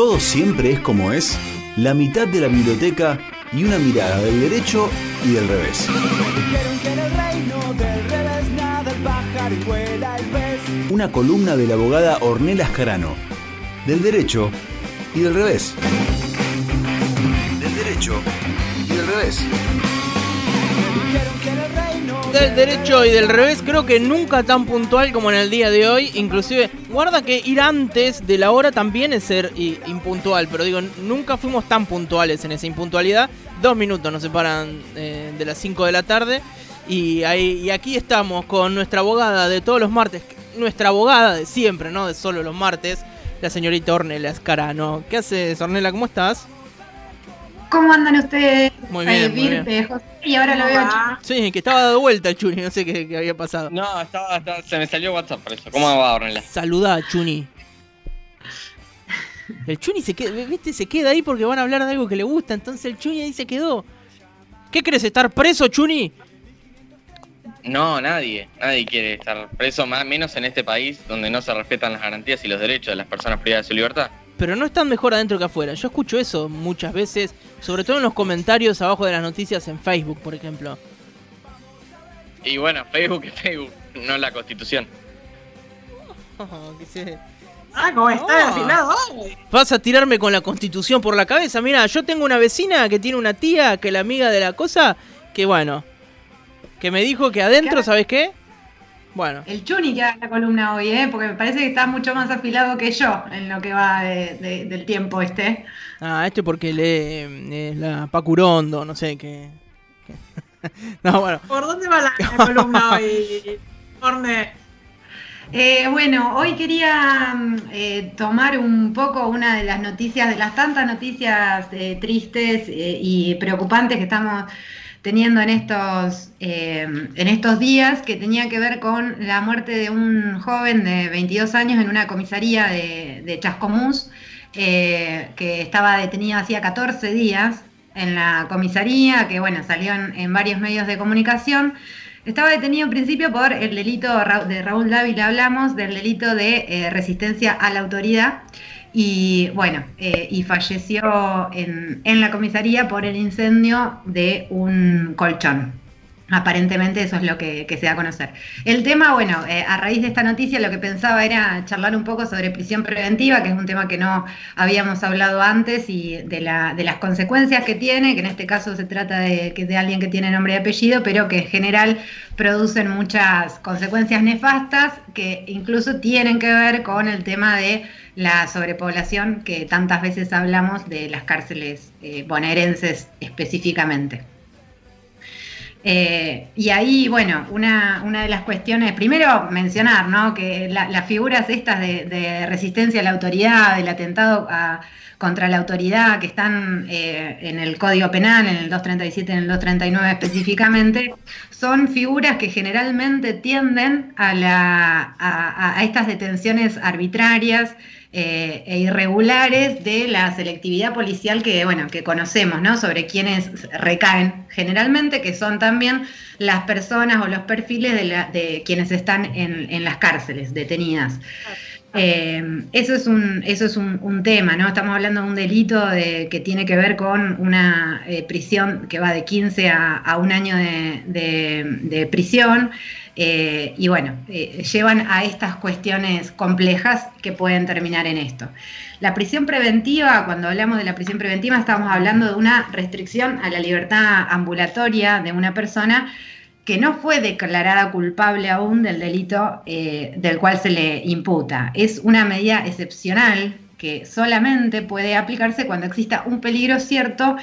todo siempre es como es, la mitad de la biblioteca y una mirada del derecho y del revés. Una columna de la abogada Ornella Ascarano, del derecho y del revés. Del derecho y del revés del derecho y del revés, creo que nunca tan puntual como en el día de hoy. Inclusive, guarda que ir antes de la hora también es ser impuntual, pero digo, nunca fuimos tan puntuales en esa impuntualidad. Dos minutos nos separan eh, de las 5 de la tarde. Y, ahí, y aquí estamos con nuestra abogada de todos los martes, nuestra abogada de siempre, ¿no? De solo los martes, la señorita Ornella Escarano. ¿Qué haces, Ornella? ¿Cómo estás? ¿Cómo andan ustedes? Muy bien, muy bien. José, y ahora lo veo. Sí, que estaba dado vuelta el Chuni, no sé qué, había pasado. No, estaba, se me salió WhatsApp por eso. ¿Cómo va, Ornella? Saluda, Chuni. El Chuni se queda, ¿viste? se queda ahí porque van a hablar de algo que le gusta, entonces el Chuni ahí se quedó. ¿Qué crees, estar preso, Chuni? No, nadie. Nadie quiere estar preso, más menos en este país donde no se respetan las garantías y los derechos de las personas privadas de su libertad pero no están mejor adentro que afuera. Yo escucho eso muchas veces, sobre todo en los comentarios abajo de las noticias en Facebook, por ejemplo. Y bueno, Facebook es Facebook, no la Constitución. Ah, ¿cómo está oh. Vas a tirarme con la Constitución por la cabeza. Mira, yo tengo una vecina que tiene una tía que la amiga de la cosa, que bueno, que me dijo que adentro, ¿sabes qué? Bueno. El Chuni que haga la columna hoy, ¿eh? porque me parece que está mucho más afilado que yo en lo que va del tiempo este. Ah, este porque lee eh, la Pacurondo, no sé qué. no, bueno. ¿Por dónde va la, columna hoy, Orne? Eh, bueno, hoy quería eh, tomar un poco una de las noticias, de las tantas noticias tristes y preocupantes que estamos teniendo en estos, eh, en estos días que tenía que ver con la muerte de un joven de 22 años en una comisaría de, Chascomús, eh, que estaba detenido hacía 14 días en la comisaría, que bueno, salió en, varios medios de comunicación. Estaba detenido en principio por el delito de Raúl Dávila, hablamos del delito de eh, resistencia a la autoridad y bueno, eh, y falleció en, en, la comisaría por el incendio de un colchón. Aparentemente eso es lo que, se da a conocer. El tema, bueno, eh, a raíz de esta noticia lo que pensaba era charlar un poco sobre prisión preventiva, que es un tema que no habíamos hablado antes, y de, la, de las consecuencias que tiene, que en este caso se trata de, de alguien que tiene nombre y apellido, pero que en general producen muchas consecuencias nefastas que incluso tienen que ver con el tema de la sobrepoblación que tantas veces hablamos de las cárceles eh, bonaerenses específicamente. Eh, y ahí, bueno, una, una, de las cuestiones, primero mencionar, ¿no? Que las figuras estas de, resistencia a la autoridad, del atentado contra la autoridad que están eh, en el Código Penal, en el 237 y en el 239 específicamente, son figuras que generalmente tienden a, la, a estas detenciones arbitrarias, eh, e irregulares de la selectividad policial que, bueno, que conocemos, ¿no? Sobre quienes recaen generalmente, que son también las personas o los perfiles de, quienes están en, las cárceles detenidas. Eh, eso es, un, eso es un, tema, ¿no? Estamos hablando de un delito que tiene que ver con una eh, prisión que va de 15 a, un año de prisión. Eh, y bueno, llevan a estas cuestiones complejas que pueden terminar en esto. La prisión preventiva, cuando hablamos de la prisión preventiva, estamos hablando de una restricción a la libertad ambulatoria de una persona que no fue declarada culpable aún del delito eh, del cual se le imputa. Es una medida excepcional que solamente puede aplicarse cuando exista un peligro cierto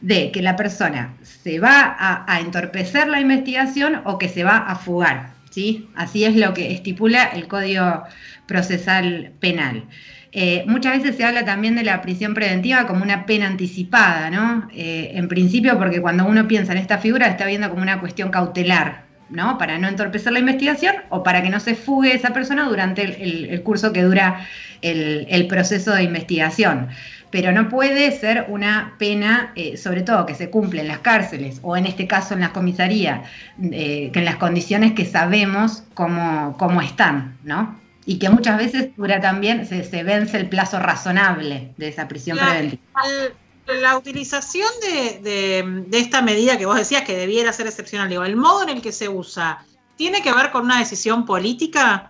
de que la persona se va a, entorpecer la investigación o que se va a fugar. ¿sí? Así es lo que estipula el Código Procesal Penal. Eh, muchas veces se habla también de la prisión preventiva como una pena anticipada, ¿no? Eh, en principio porque cuando uno piensa en esta figura está viendo como una cuestión cautelar, ¿no? Para no entorpecer la investigación o para que no se fugue esa persona durante el, curso que dura el proceso de investigación pero no puede ser una pena, eh, sobre todo que se cumple en las cárceles o en este caso en las comisarías, que en las condiciones que sabemos cómo, cómo están, ¿no? Y que muchas veces dura también, se, vence el plazo razonable de esa prisión preventiva. la utilización de, esta medida que vos decías que debiera ser excepcional, digo, el modo en el que se usa, ¿tiene que ver con una decisión política?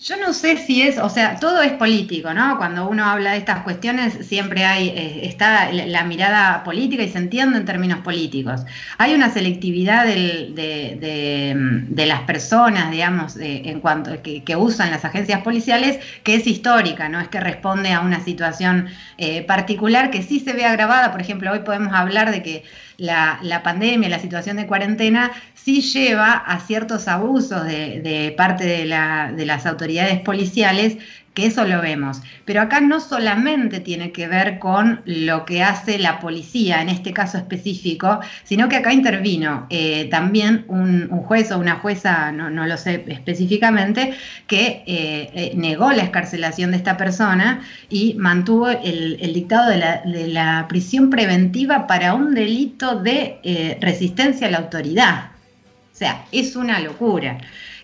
Yo no sé si es, o sea, todo es político, ¿no? Cuando uno habla de estas cuestiones siempre hay, eh, está la mirada política y se entiende en términos políticos. Hay una selectividad de, las personas, digamos, en cuanto que, usan las agencias policiales que es histórica, no es que responde a una situación eh, particular que sí se ve agravada. Por ejemplo, hoy podemos hablar de que la, la, pandemia, la situación de cuarentena, sí lleva a ciertos abusos de, de parte de, la, de las autoridades policiales que eso lo vemos. Pero acá no solamente tiene que ver con lo que hace la policía en este caso específico, sino que acá intervino eh, también un, juez o una jueza, no, lo sé específicamente, que eh, eh, negó la escarcelación de esta persona y mantuvo el, dictado de la, prisión preventiva para un delito de resistencia a la autoridad. O sea, es una locura.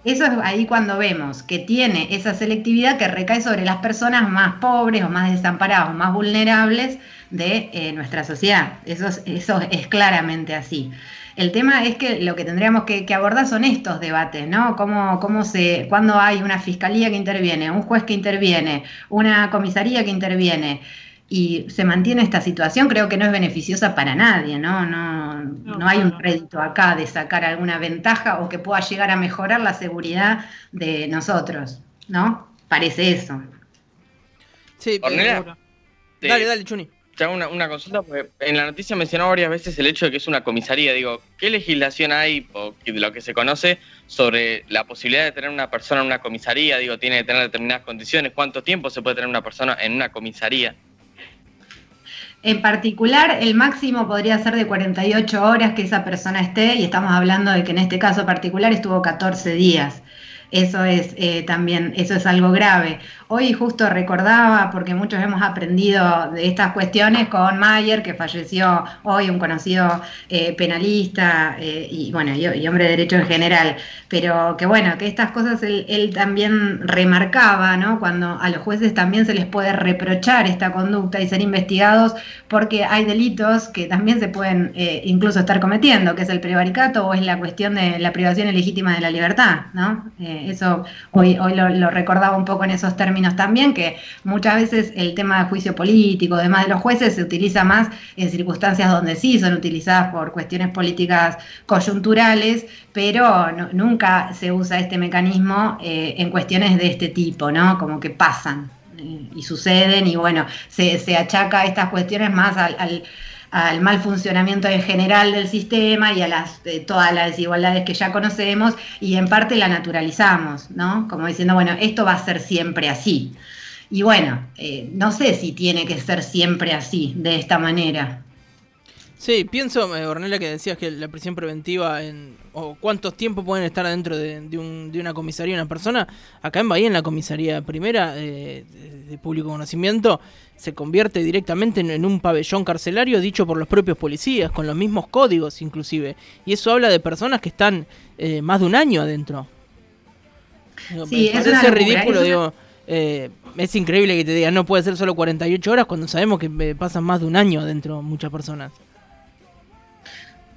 Eso es ahí cuando vemos que tiene esa selectividad que recae sobre las personas más pobres o más desamparadas o más vulnerables de eh, nuestra sociedad. Eso es, eso es claramente así. El tema es que lo que tendríamos que, abordar son estos debates, ¿no? Cómo, cómo se, cuando hay una fiscalía que interviene, un juez que interviene, una comisaría que interviene, y se mantiene esta situación, creo que no es beneficiosa para nadie, ¿no? No, no, hay un crédito acá de sacar alguna ventaja o que pueda llegar a mejorar la seguridad de nosotros, ¿no? Parece eso. Sí, pero... dale, dale, Chuni. Te hago una, consulta, porque en la noticia mencionó varias veces el hecho de que es una comisaría. Digo, ¿qué legislación hay, o de lo que se conoce, sobre la posibilidad de tener una persona en una comisaría? Digo, tiene que tener determinadas condiciones. ¿Cuánto tiempo se puede tener una persona en una comisaría? En particular, el máximo podría ser de 48 horas que esa persona esté, y estamos hablando de que en este caso particular estuvo 14 días. Eso es eh, también, eso es algo grave. Hoy justo recordaba, porque muchos hemos aprendido de estas cuestiones con Mayer, que falleció hoy, un conocido eh, penalista eh, y bueno, y, hombre de derecho en general, pero que bueno, que estas cosas él, también remarcaba, ¿no? Cuando a los jueces también se les puede reprochar esta conducta y ser investigados porque hay delitos que también se pueden incluso estar cometiendo, que es el prevaricato o es la cuestión de la privación ilegítima de la libertad, ¿no? eso hoy, hoy lo recordaba un poco en esos términos también, que muchas veces el tema de juicio político, además de los jueces, se utiliza más en circunstancias donde sí son utilizadas por cuestiones políticas coyunturales, pero nunca se usa este mecanismo eh, en cuestiones de este tipo, ¿no? Como que pasan y suceden y bueno, se, achaca estas cuestiones más al mal funcionamiento en general del sistema y a las, todas las desigualdades que ya conocemos y en parte la naturalizamos, ¿no? Como diciendo, bueno, esto va a ser siempre así. Y bueno, eh, no sé si tiene que ser siempre así, de esta manera. Sí, pienso, eh, Ornella, que decías que la prisión preventiva, en, o cuántos tiempos pueden estar adentro de, un, de, una comisaría una persona. Acá en Bahía, en la comisaría primera de, público conocimiento, se convierte directamente en, un pabellón carcelario dicho por los propios policías, con los mismos códigos inclusive. Y eso habla de personas que están eh, más de un año adentro. sí, me parece ridículo, digo. Eh, es increíble que te digan no puede ser solo 48 horas cuando sabemos que pasan más de un año adentro muchas personas.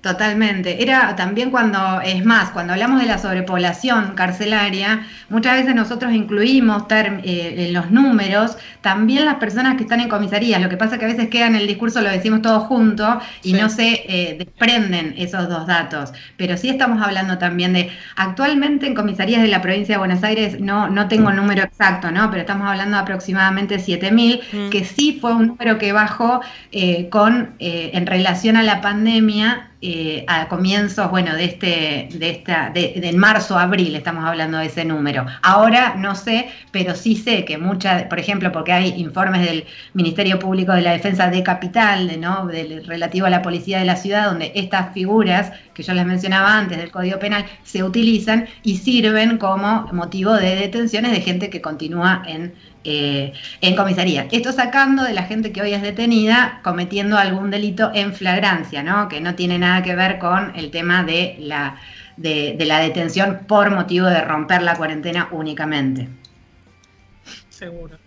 Totalmente. Era también cuando, es más, cuando hablamos de la sobrepoblación carcelaria, muchas veces nosotros incluimos eh, en los números también las personas que están en comisarías. Lo que pasa es que a veces queda en el discurso, lo decimos todos juntos y no se eh, desprenden esos dos datos. Pero sí estamos hablando también de, actualmente en comisarías de la provincia de Buenos Aires, no, no tengo el número exacto, ¿no? Pero estamos hablando de aproximadamente 7.000, mm. que sí fue un número que bajó eh, con, en relación a la pandemia eh, a comienzos, bueno, de este, de esta, de, marzo, abril, estamos hablando de ese número. Ahora no sé, pero sí sé que muchas, por ejemplo, porque hay informes del Ministerio Público de la Defensa de Capital, de, ¿no? Relativo a la policía de la ciudad, donde estas figuras que yo les mencionaba antes del Código Penal se utilizan y sirven como motivo de detenciones de gente que continúa en eh, en comisaría. Esto sacando de la gente que hoy es detenida cometiendo algún delito en flagrancia, ¿no? que no tiene nada que ver con el tema de la de, la detención por motivo de romper la cuarentena únicamente. Seguro.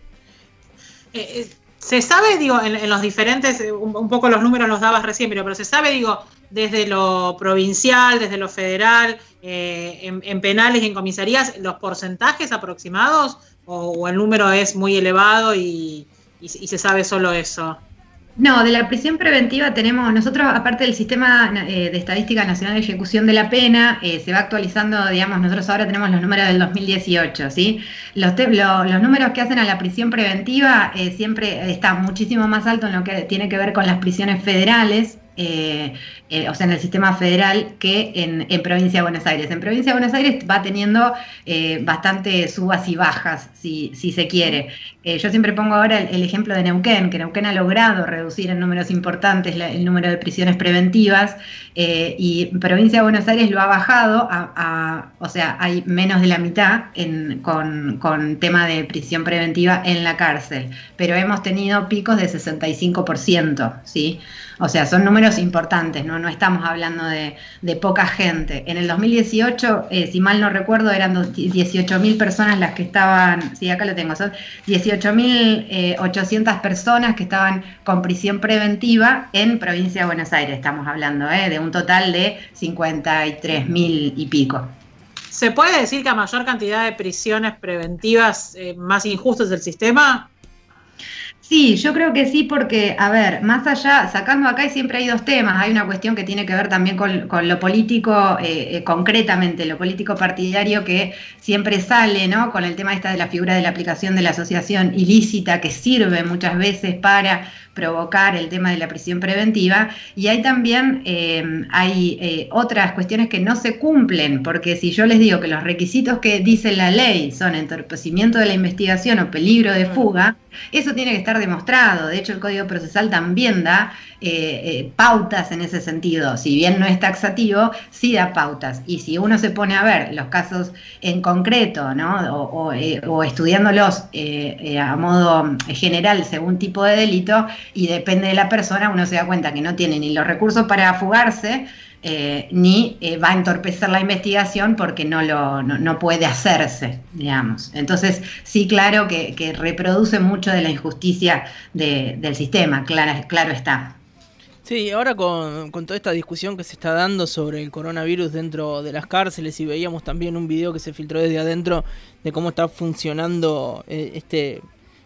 Eh, eh, se sabe, digo, en, los diferentes, un, poco los números los dabas recién, pero, pero se sabe, digo, desde lo provincial, desde lo federal, en, penales y en comisarías, los porcentajes aproximados o, el número es muy elevado y se sabe solo eso. No, de la prisión preventiva tenemos, nosotros aparte del sistema eh, de estadística nacional de ejecución de la pena, eh, se va actualizando, digamos, nosotros ahora tenemos los números del 2018, ¿sí? Los, los números que hacen a la prisión preventiva eh, siempre están muchísimo más alto en lo que tiene que ver con las prisiones federales, eh, eh, o sea, en el sistema federal que en, provincia de Buenos Aires. En provincia de Buenos Aires va teniendo eh, bastante subas y bajas, si, se quiere. yo siempre pongo ahora el, ejemplo de Neuquén, que Neuquén ha logrado reducir en números importantes el número de prisiones preventivas y provincia de Buenos Aires lo ha bajado, o sea, hay menos de la mitad con, con tema de prisión preventiva en la cárcel, pero hemos tenido picos de 65%, ¿sí? O sea, son números importantes, no, no estamos hablando de, poca gente. En el 2018, eh, si mal no recuerdo, eran 18.000 personas las que estaban, sí, acá lo tengo, son 18.800 eh, personas que estaban con prisión preventiva en provincia de Buenos Aires, estamos hablando, eh, de un total de 53.000 y pico. ¿Se puede decir que a mayor cantidad de prisiones preventivas, más injusto es el sistema? Sí, yo creo que sí, porque, a ver, más allá, sacando acá siempre hay dos temas. Hay una cuestión que tiene que ver también con, lo político, eh, eh, concretamente, lo político partidario que siempre sale, ¿no? Con el tema esta de la figura de la aplicación de la asociación ilícita que sirve muchas veces para provocar el tema de la prisión preventiva y hay también eh, hay eh, otras cuestiones que no se cumplen, porque si yo les digo que los requisitos que dice la ley son entorpecimiento de la investigación o peligro de fuga, eso tiene que estar demostrado. De hecho, el Código Procesal también da eh, pautas en ese sentido. Si bien no es taxativo, sí da pautas. Y si uno se pone a ver los casos en concreto, ¿no? o, o estudiándolos a modo general según tipo de delito, y depende de la persona, uno se da cuenta que no tiene ni los recursos para fugarse, eh, ni eh, va a entorpecer la investigación porque no, lo, no, puede hacerse, digamos. Entonces, sí, claro que, reproduce mucho de la injusticia del sistema, claro está. Sí, ahora con, toda esta discusión que se está dando sobre el coronavirus dentro de las cárceles y veíamos también un video que se filtró desde adentro de cómo está funcionando eh, este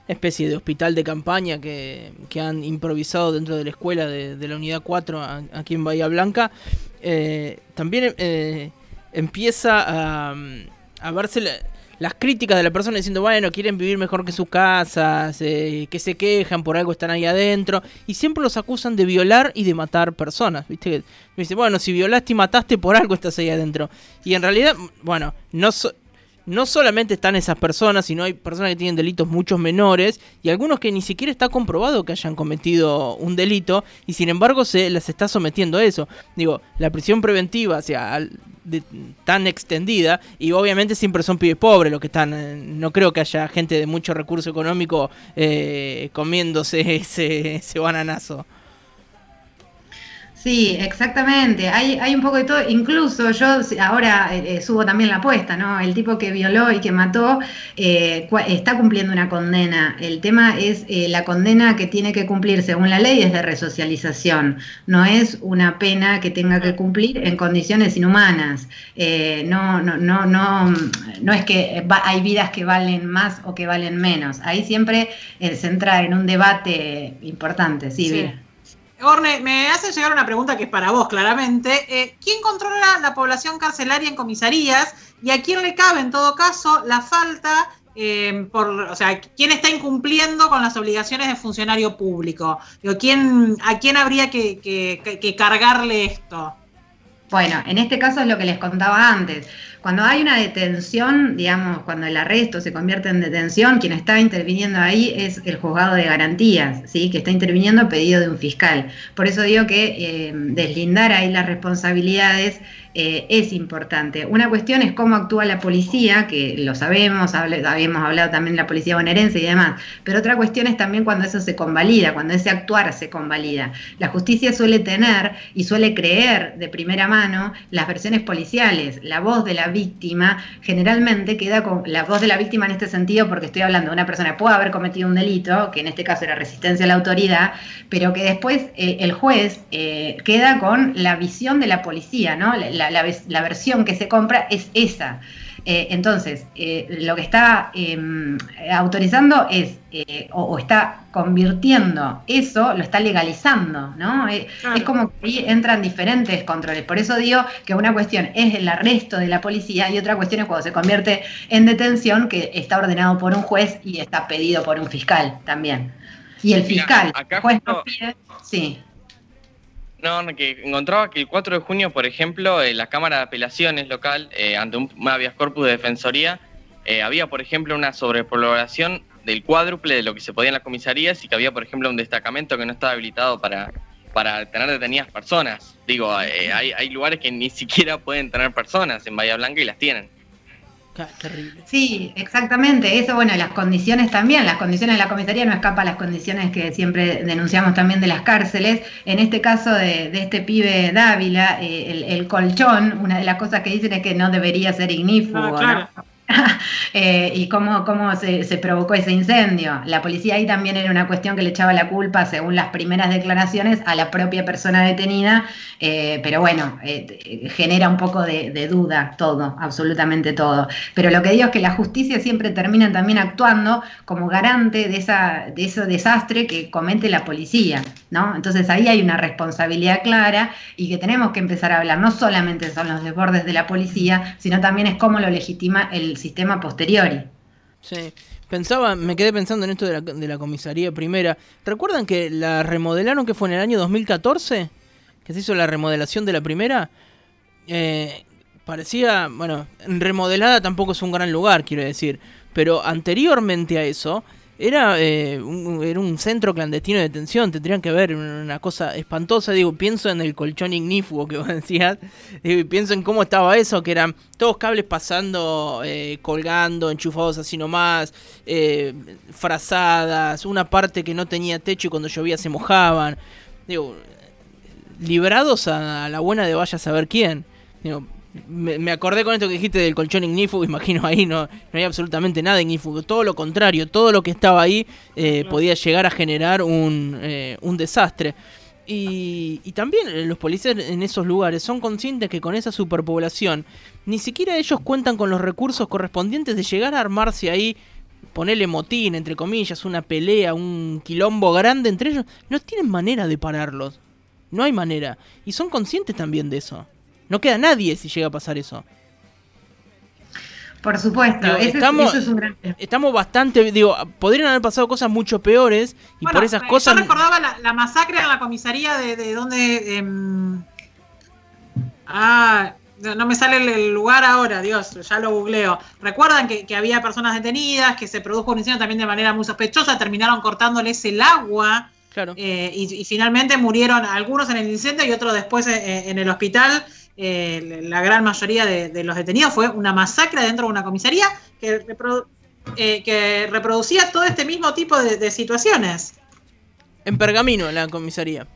especie de hospital de campaña que, han improvisado dentro de la escuela de, la unidad 4 aquí en Bahía Blanca, eh, también eh, empieza a, a verse las críticas de la persona diciendo, bueno, quieren vivir mejor que sus casas, eh, que se quejan, por algo están ahí adentro, y siempre los acusan de violar y de matar personas, ¿viste? Me dice, bueno, si violaste y mataste, por algo estás ahí adentro. Y en realidad, bueno, no, no solamente están esas personas, sino hay personas que tienen delitos muchos menores y algunos que ni siquiera está comprobado que hayan cometido un delito y sin embargo se las está sometiendo a eso. Digo, la prisión preventiva, o sea, tan extendida y obviamente siempre son pibes pobres los que están, eh, no creo que haya gente de mucho recurso económico eh, comiéndose ese, ese bananazo. Sí, exactamente. Hay, hay un poco de todo. Incluso yo ahora eh, eh, subo también la apuesta, ¿no? El tipo que violó y que mató eh, está cumpliendo una condena. El tema es la condena que tiene que cumplir según la ley es de resocialización. No es una pena que tenga que cumplir en condiciones inhumanas. no, no, no, no, no es que hay vidas que valen más o que valen menos. Ahí siempre se entra en un debate importante. Sí, sí. Orne, me hace llegar una pregunta que es para vos, claramente. Eh, ¿Quién controla la población carcelaria en comisarías y a quién le cabe, en todo caso, la falta eh, por, o sea, quién está incumpliendo con las obligaciones de funcionario público. Digo, ¿quién, ¿A quién habría que, cargarle esto? Bueno, en este caso es lo que les contaba antes. Cuando hay una detención, digamos, cuando el arresto se convierte en detención, quien está interviniendo ahí es el juzgado de garantías, ¿sí? que está interviniendo a pedido de un fiscal. Por eso digo que eh, deslindar ahí las responsabilidades eh, es importante. Una cuestión es cómo actúa la policía, que lo sabemos, habíamos hablado también de la policía bonaerense y demás, pero otra cuestión es también cuando eso se convalida, cuando ese actuar se convalida. La justicia suele tener y suele creer de primera mano las versiones policiales. La voz de la víctima generalmente queda con la voz de la víctima en este sentido, porque estoy hablando de una persona que puede haber cometido un delito, que en este caso era resistencia a la autoridad, pero que después eh, el juez eh, queda con la visión de la policía, ¿no? Versión que se compra es esa. Eh, entonces, eh, lo que está em, autorizando es, eh, o, está convirtiendo eso, lo está legalizando, ¿no? Es como que ahí entran diferentes controles. Por eso digo que una cuestión es el arresto de la policía y otra cuestión es cuando se convierte en detención, que está ordenado por un juez y está pedido por un fiscal también. Y el fiscal, juez sí. No, que encontraba que el 4 de junio, por ejemplo, en la Cámara de Apelaciones local, eh, ante un, habeas corpus de defensoría, eh, había, por ejemplo, una sobrepoblación del cuádruple de lo que se podía en las comisarías y que había, por ejemplo, un destacamento que no estaba habilitado para, para tener detenidas personas. Digo, eh, hay, hay lugares que ni siquiera pueden tener personas en Bahía Blanca y las tienen. Sí, exactamente. Eso, bueno, las condiciones también, las condiciones de la comisaría no escapan a las condiciones que siempre denunciamos también de las cárceles. En este caso de, este pibe Dávila, eh, el, colchón, una de las cosas que dicen es que no debería ser ignífugo. ¿no? Eh, y cómo, cómo se, provocó ese incendio. La policía ahí también era una cuestión que le echaba la culpa, según las primeras declaraciones, a la propia persona detenida, eh, pero bueno, eh, genera un poco de, duda todo, absolutamente todo. Pero lo que digo es que la justicia siempre termina también actuando como garante de, esa, de ese desastre que comete la policía, ¿no? Entonces ahí hay una responsabilidad clara y que tenemos que empezar a hablar, no solamente son los desbordes de la policía, sino también es cómo lo legitima el sistema posteriori. Sí. Pensaba, me quedé pensando en esto de la, comisaría primera. ¿Recuerdan que la remodelaron que fue en el año 2014? Que se hizo la remodelación de la primera. Eh, parecía, bueno, remodelada tampoco es un gran lugar, quiero decir. Pero anteriormente a eso, era, eh, un, era un centro clandestino de detención, tendrían que ver una cosa espantosa, digo, pienso en el colchón ignífugo que vos decías, digo, pienso en cómo estaba eso, que eran todos cables pasando, eh, colgando, enchufados así nomás, eh, frazadas, una parte que no tenía techo y cuando llovía se mojaban, digo, librados a, a la buena de vaya a saber quién, digo, me, acordé con esto que dijiste del colchón ignífugo, imagino ahí no, no hay absolutamente nada ignífugo, todo lo contrario, todo lo que estaba ahí eh, podía llegar a generar un, eh, un desastre. Y, y, también los policías en esos lugares son conscientes que con esa superpoblación ni siquiera ellos cuentan con los recursos correspondientes de llegar a armarse ahí, ponerle motín, entre comillas, una pelea, un quilombo grande entre ellos. No tienen manera de pararlos. No hay manera. Y son conscientes también de eso. No queda nadie si llega a pasar eso. Por supuesto, estamos, es un gran... estamos bastante, digo, podrían haber pasado cosas mucho peores y por esas cosas... Yo recordaba la, masacre en la comisaría de, de donde... Em, ah, no me sale el lugar ahora, Dios, ya lo googleo. Recuerdan que, había personas detenidas, que se produjo un incendio también de manera muy sospechosa, terminaron cortándoles el agua. Claro. Eh, y, finalmente murieron algunos en el incendio y otros después eh, en el hospital. Eh, la gran mayoría de, los detenidos, fue una masacre dentro de una comisaría que, eh, que reproducía todo este mismo tipo de, situaciones. En Pergamino, la comisaría.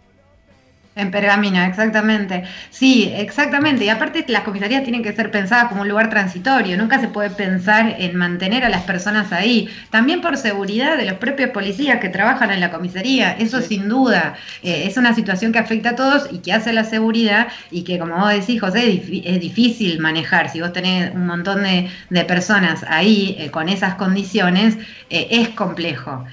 En Pergamino, exactamente. Sí, exactamente. Y aparte las comisarías tienen que ser pensadas como un lugar transitorio. Nunca se puede pensar en mantener a las personas ahí. También por seguridad de los propios policías que trabajan en la comisaría. Eso sin duda. Eh, es una situación que afecta a todos y que hace la seguridad y que, como vos decís, José, es difícil manejar. Si vos tenés un montón de, personas ahí eh, con esas condiciones, eh, es complejo.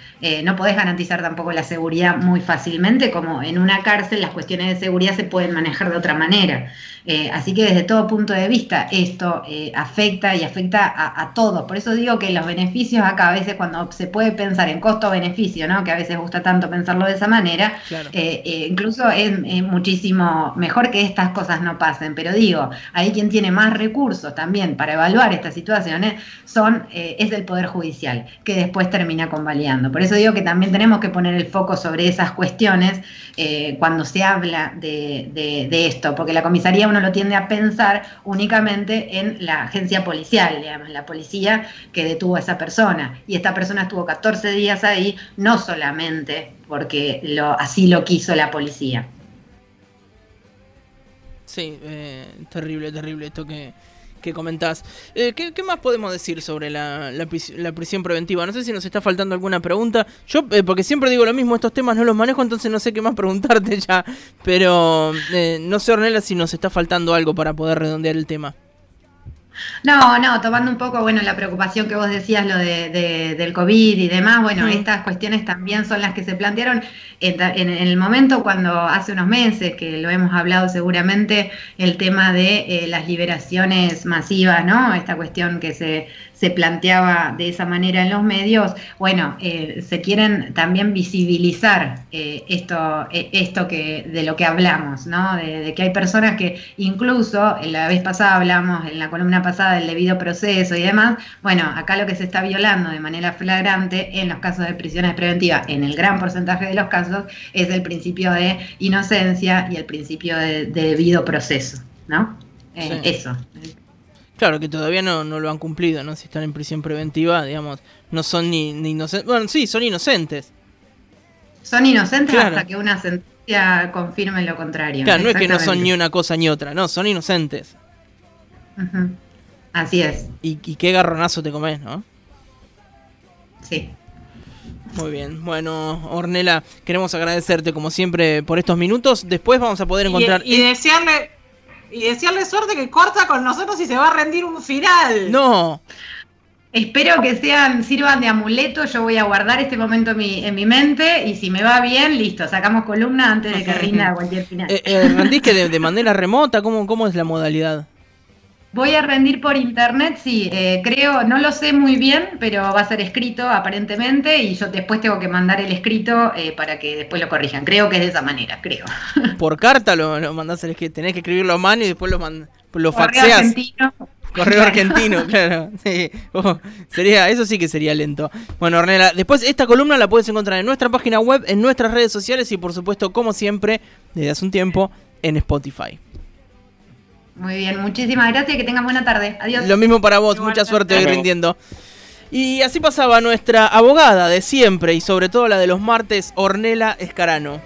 No podés garantizar tampoco la seguridad muy fácilmente como en una cárcel las cuestiones de seguridad se pueden manejar de otra manera. Eh, así que desde todo punto de vista esto eh, afecta y afecta a, todos. Por eso digo que los beneficios acá a veces cuando se puede pensar en costo-beneficio, ¿no? que a veces gusta tanto pensarlo de esa manera, eh, incluso es, muchísimo mejor que estas cosas no pasen. Pero digo, hay quien tiene más recursos también para evaluar estas situaciones, son, es el Poder Judicial, que después termina convalidando. Por eso digo que también tenemos que poner el foco sobre esas cuestiones cuando se habla de, de esto, porque la comisaría uno lo tiende a pensar únicamente en la agencia policial, digamos, la policía que detuvo a esa persona. Y esta persona estuvo 14 días ahí, no solamente porque así lo quiso la policía. Sí, eh, terrible, terrible esto que, que comentás. Eh, ¿qué, más podemos decir sobre la, prisión preventiva? No sé si nos está faltando alguna pregunta. Yo, eh, porque siempre digo lo mismo, estos temas no los manejo, entonces no sé qué más preguntarte ya. Pero eh, no sé, Ornella, si nos está faltando algo para poder redondear el tema. No, no, tomando un poco, bueno, la preocupación que vos decías, lo de, del COVID y demás, bueno, estas cuestiones también son las que se plantearon en, el momento cuando hace unos meses, que lo hemos hablado seguramente, el tema de las liberaciones masivas, ¿no? Esta cuestión que se, se planteaba de esa manera en los medios, bueno, eh, se quieren también visibilizar eh, esto, eh, esto que, de lo que hablamos, ¿no? De, que hay personas que incluso, la vez pasada hablamos, en la columna pasada, del debido proceso y demás, bueno, acá lo que se está violando de manera flagrante en los casos de prisiones preventivas, en el gran porcentaje de los casos, es el principio de inocencia y el principio de, debido proceso, ¿no? Eso. Claro, que todavía no, no lo han cumplido, ¿no? Si están en prisión preventiva, digamos, no son ni, inocentes. Bueno, sí, son inocentes. Son inocentes hasta que una sentencia confirme lo contrario. Claro, no es que no son ni una cosa ni otra, no, son inocentes. Así es. Y, y qué garronazo te comes, ¿no? Sí. Muy bien, bueno, Ornela, queremos agradecerte como siempre por estos minutos. Después vamos a poder encontrar. y desearle y decirle suerte que corta con nosotros y se va a rendir un final. No. Espero que sean, sirvan de amuleto. Yo voy a guardar este momento en mi, en mi mente y si me va bien, listo, sacamos columna antes de que rinda cualquier final. Eh, eh, ¿Rendís que de, manera remota? ¿Cómo, ¿Cómo es la modalidad? Voy a rendir por internet, sí, eh, creo, no lo sé muy bien, pero va a ser escrito aparentemente y yo después tengo que mandar el escrito eh, para que después lo corrijan. Creo que es de esa manera, creo. Por carta lo, lo mandás, tenés que escribirlo a mano y después lo, man, lo faxeas. Argentino. Correo argentino, claro. Sí. Oh, sería, eso sí que sería lento. Bueno, Ornella, después esta columna la puedes encontrar en nuestra página web, en nuestras redes sociales y por supuesto, como siempre, desde hace un tiempo, en Spotify. Muy bien, muchísimas gracias y que tengan buena tarde. Adiós. Lo mismo para vos, mucha suerte hoy rindiendo. Y así pasaba nuestra abogada de siempre y sobre todo la de los martes, Ornela Escarano.